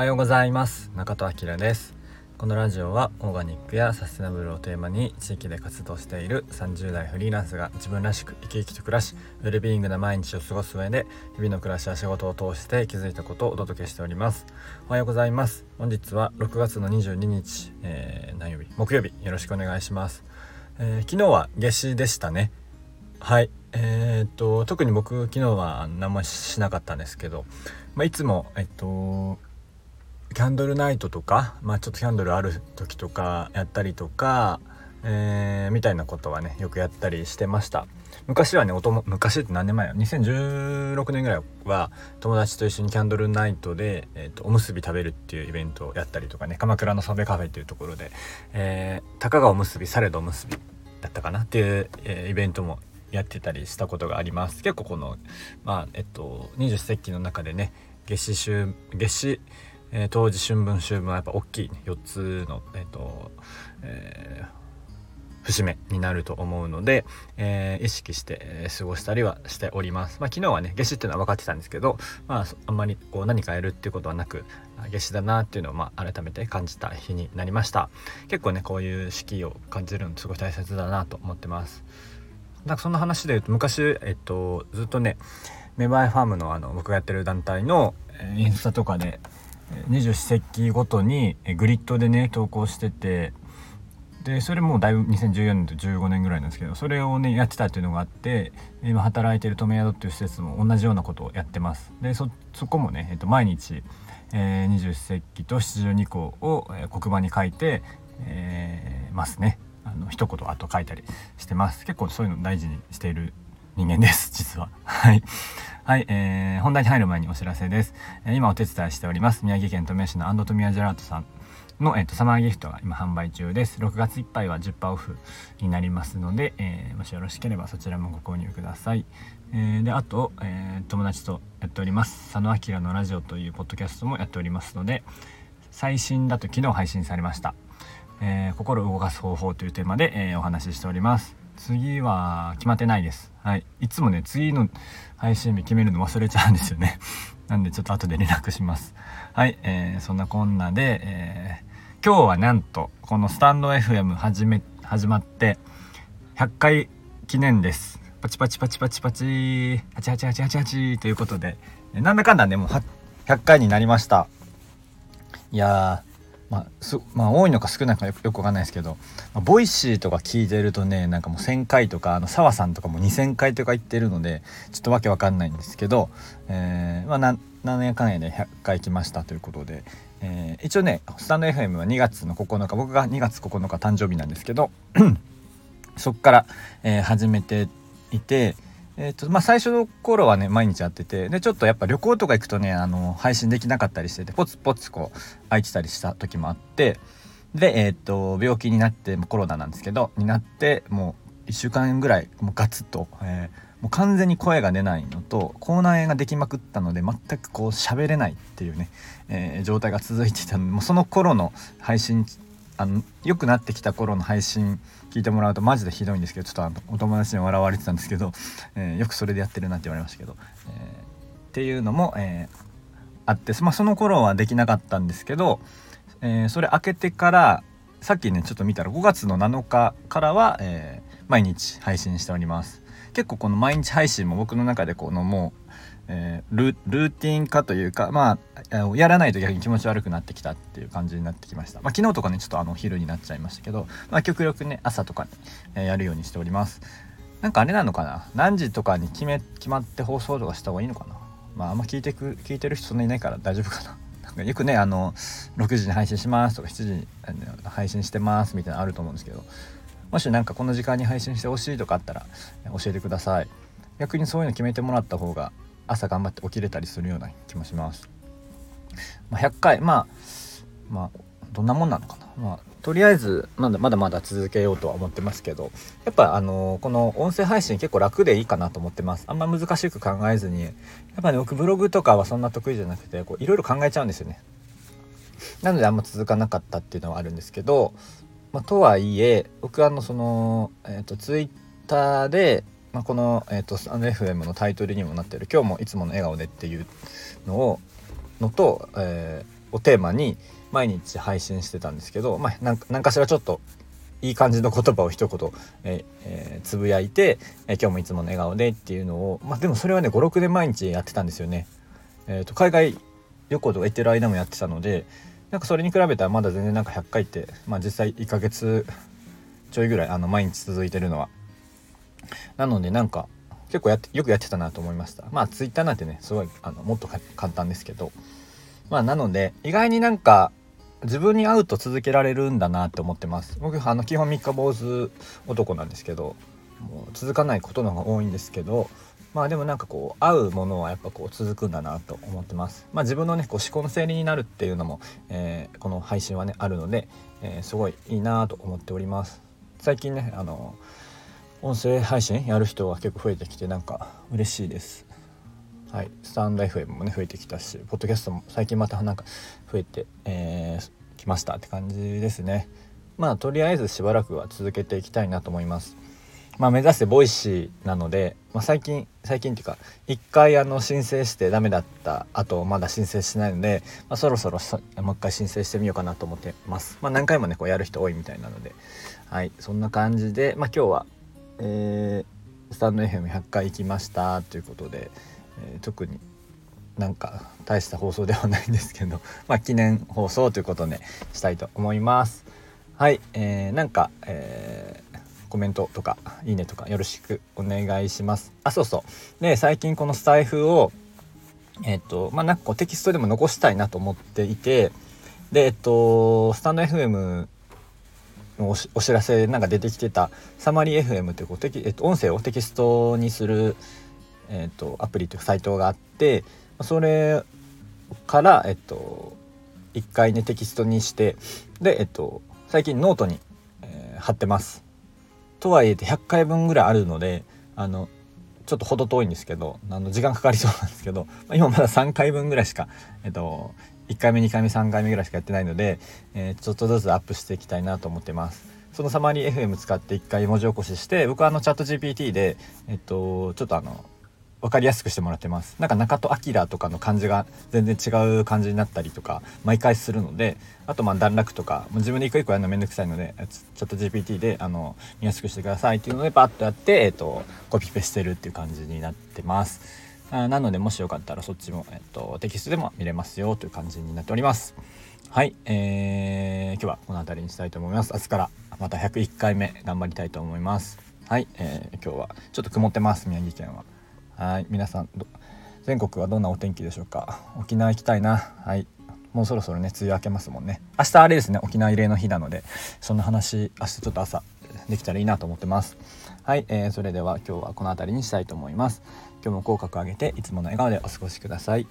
おはようございます。中戸明です。このラジオはオーガニックやサステナブルをテーマに地域で活動している30代フリーランスが自分らしく生き生きと暮らしウェルビーイングな毎日を過ごす上で日々の暮らしや仕事を通して気づいたことをお届けしております。おはようございます。本日は6月の22日、えー、何曜日？木曜日。よろしくお願いします、えー、昨日は夏至でしたね。はい。えー、っと特に僕昨日は何もしなかったんですけど、まあ、いつもえっとキャンドルナイトとか、まあ、ちょっとキャンドルある時とかやったりとか、えー、みたいなことはねよくやったりしてました。昔はねおとも昔って何年前や？2016年ぐらいは友達と一緒にキャンドルナイトで、えーと、おむすび食べるっていうイベントをやったりとかね鎌倉のサベカフェっていうところで、えー、たかがおむすびされどおむすびだったかな？っていう、えー、イベントもやってたりしたことがあります。結構このまあえっと二十四節気の中でね夏至週夏至えー、当時春分秋分はやっぱ大きい、ね、4つの、えーとえー、節目になると思うので、えー、意識して、過ごしたりはしております。まあ、昨日はね夏至っていうのは分かってたんですけど、まあ、あんまりこう何かやるっていうことはなく夏至だなっていうのを、まあ、改めて感じた日になりました。結構ねこういう四季を感じるのすごい大切だなと思ってます。なんかそんな話で言うと昔、えっと、ずっとねメバイファームのあの僕がやってる団体のインスタとかで二十四節気ごとにグリッドでね投稿しててでそれもだいぶ2014年と15年ぐらいなんですけどそれをねやってたっていうのがあって今働いてる留宿っていう施設も同じようなことをやってます。でそこもね、えっと、毎日二十四節気と七十二項を、黒板に書いて、えー、ますね。あの一言あと書いたりしてます。結構そういうの大事にしている人間です実は。はい。はい、えー、本題に入る前にお知らせです、えー、今お手伝いしております。宮城県富谷市のアンド富谷ジェラートさんの、えーと、サマーギフトが今販売中です。6月いっぱいは10%オフになりますので、えー、もしよろしければそちらもご購入ください、えー、であと、えー、友達とやっております。佐野明のラジオというポッドキャストもやっておりますので最新だと昨日配信されました、え心を動かす方法というテーマで、えお話ししております。次は決まってないです。はい。いつもね、次の配信日決めるの忘れちゃうんですよね。なんでちょっと後で連絡します。はい。えー、そんなこんなで、えー、今日はなんと、このスタンド FM 始め、始まって100回記念です。パチパチパチパチパチ、888888ということで、なんだかんだね、もう100回になりました。いやー、まあ、すまあ多いのか少ないのかよくよくわかんないですけど、まあ、 Voicy とか聞いてるとねなんかもう1,000回とかあの澤さんとかも2,000回とか言ってるのでちょっとわけわかんないんですけど、えー、まあな何やかんやで100回来ましたということで、えー、一応ねスタンド FM は2月の9日僕が2月9日誕生日なんですけど そっから、えー、始めていて。えーとまあ、最初の頃はね毎日やっててでちょっとやっぱ旅行とか行くとねあの配信できなかったりしててポツポツこう空いてたりした時もあってで、えーと、病気になってコロナなんですけどになってもう1週間ぐらいもうガツッと、えー、もう完全に声が出ないのと口内炎ができまくったので全くこう喋れないっていうね、え、状態が続いてたのでもうその頃の配信あの良くなってきた頃の配信聞いてもらうとマジでひどいんですけどちょっとあのお友達に笑われてたんですけど、えー、よくそれでやってるなって言われましたけど、えー、っていうのも、えー、あって、まあ、その頃はできなかったんですけど、えそれ開けてからさっきねちょっと見たら5月の7日からは、え毎日配信しております。結構この毎日配信も僕の中でこのもうえー、ルーティン化というかまあやらないと逆に気持ち悪くなってきたっていう感じになってきました、まあ、昨日とかねちょっとあの昼になっちゃいましたけど、まあ、極力ね朝とかに、えー、やるようにしております。なんかあれなのかな？何時とかに決め決まって放送とかした方がいいのかな？まああんま聞いてく聞いてる人そんなにいないから大丈夫かな。なんかよくねあの6時に配信しますとか7時に配信してますみたいなのあると思うんですけどもし何かこの時間に配信してほしいとかあったら教えてください。逆にそういうの決めてもらった方が朝頑張って起きれたりするような気もします。まあ、100回まあまあどんなもんなのかな。まあとりあえずまだまだまだ続けようとは思ってますけどやっぱあのこの音声配信結構楽でいいかなと思ってますあんま難しく考えずにやっぱね僕ブログとかはそんな得意じゃなくていろいろ考えちゃうんですよねなのであんま続かなかったっていうのはあるんですけど、まあ、とはいえ僕はあのそのえっ、ー、とツイッターでまあ、この、えーと、スタンド FM のタイトルにもなってる「今日もいつもの笑顔で」っていうのをのと、えー、をテーマに毎日配信してたんですけど、まあ、なんか何かしらちょっといい感じの言葉を一言、ええー、つぶやいて、えー、今日もいつもの笑顔でっていうのを、まあ、でもそれはね56年毎日やってたんですよね。えーと、海外旅行とか行ってる間もやってたのでなんかそれに比べたらまだ全然なんか100回って、まあ、実際1ヶ月ちょいぐらいあの毎日続いてるのは。なのでなんか結構やってよくやってたなと思いました。まあ Twitter なんてねすごいあのもっと簡単ですけど。まあなので意外になんか自分に合うと続けられるんだなって思ってます。僕あの基本三日坊主男なんですけどもう続かないことの方が多いんですけどまあでもなんかこう合うものはやっぱこう続くんだなと思ってます。まあ自分のねこう思考の整理になるっていうのも、えー、この配信はねあるので、えー、すごいいいなと思っております。最近ねあの音声配信やる人は結構増えてきてなんか嬉しいです。はい、 stand.fm もね増えてきたしポッドキャストも最近またなんか増えて、えー、来ましたって感じですね。まあとりあえずしばらくは続けていきたいなと思います。まあ目指して Voicy なので、まあ、最近最近っていうか一回あの申請してダメだったあとまだ申請しないので、まあ、そろそろもう一回申請してみようかなと思ってます。まあ何回もねこうやる人多いみたいなので。はい。そんな感じでまあ今日はえー、スタンド FM100 回行きましたということでえー、特になんか大した放送ではないんですけど まあ記念放送ということでしたいと思います。はい、えー、なんか、えー、コメントとかいいねとかよろしくお願いします。あそうそう。で最近このスタエフをえっ、ー、とまあなんかこうテキストでも残したいなと思っていてでえっとスタンド FM のお知らせなんか出てきてたサマリー FM ってこうテキ、えっと、音声をテキストにするえーと、アプリというサイトがあってそれから、えっと、1回ねテキストにしてで、えっと、最近ノートに、えー、貼ってます。とはいえ100回分ぐらいあるのであのちょっと程遠いんですけどあの時間かかりそうなんですけど、今まだ3回分ぐらいしか、えっと、1回目2回目3回目ぐらいしかやってないので、えー、ちょっとずつアップしていきたいなと思ってます。そのサマリー FM 使って1回文字起こしして僕はあのチャット GPT で、えっと、ちょっとあの分かりやすくしてもらってますなんか中戸明とかの漢字が全然違う感じになったりとか毎回するのであとまあ段落とかも自分で一個一個やるのめんどくさいのでちょっと GPT であの見やすくしてくださいっていうのでパッとやって、えーと、コピペしてるっていう感じになってますあなのでもしよかったらそっちも、えーと、テキストでも見れますよという感じになっております。はい、えー、今日はこの辺りにしたいと思います。明日からまた101回目頑張りたいと思います。はい、えー、今日はちょっと曇ってます宮城県は。はい皆さん全国はどんなお天気でしょうか？沖縄行きたいな。はいもうそろそろね梅雨明けますもんね。明日あれですね沖縄慰霊の日なのでそんな話明日ちょっと朝できたらいいなと思ってます。はい、えー、それでは今日はこの辺りにしたいと思います。今日も口角上げていつもの笑顔でお過ごしください。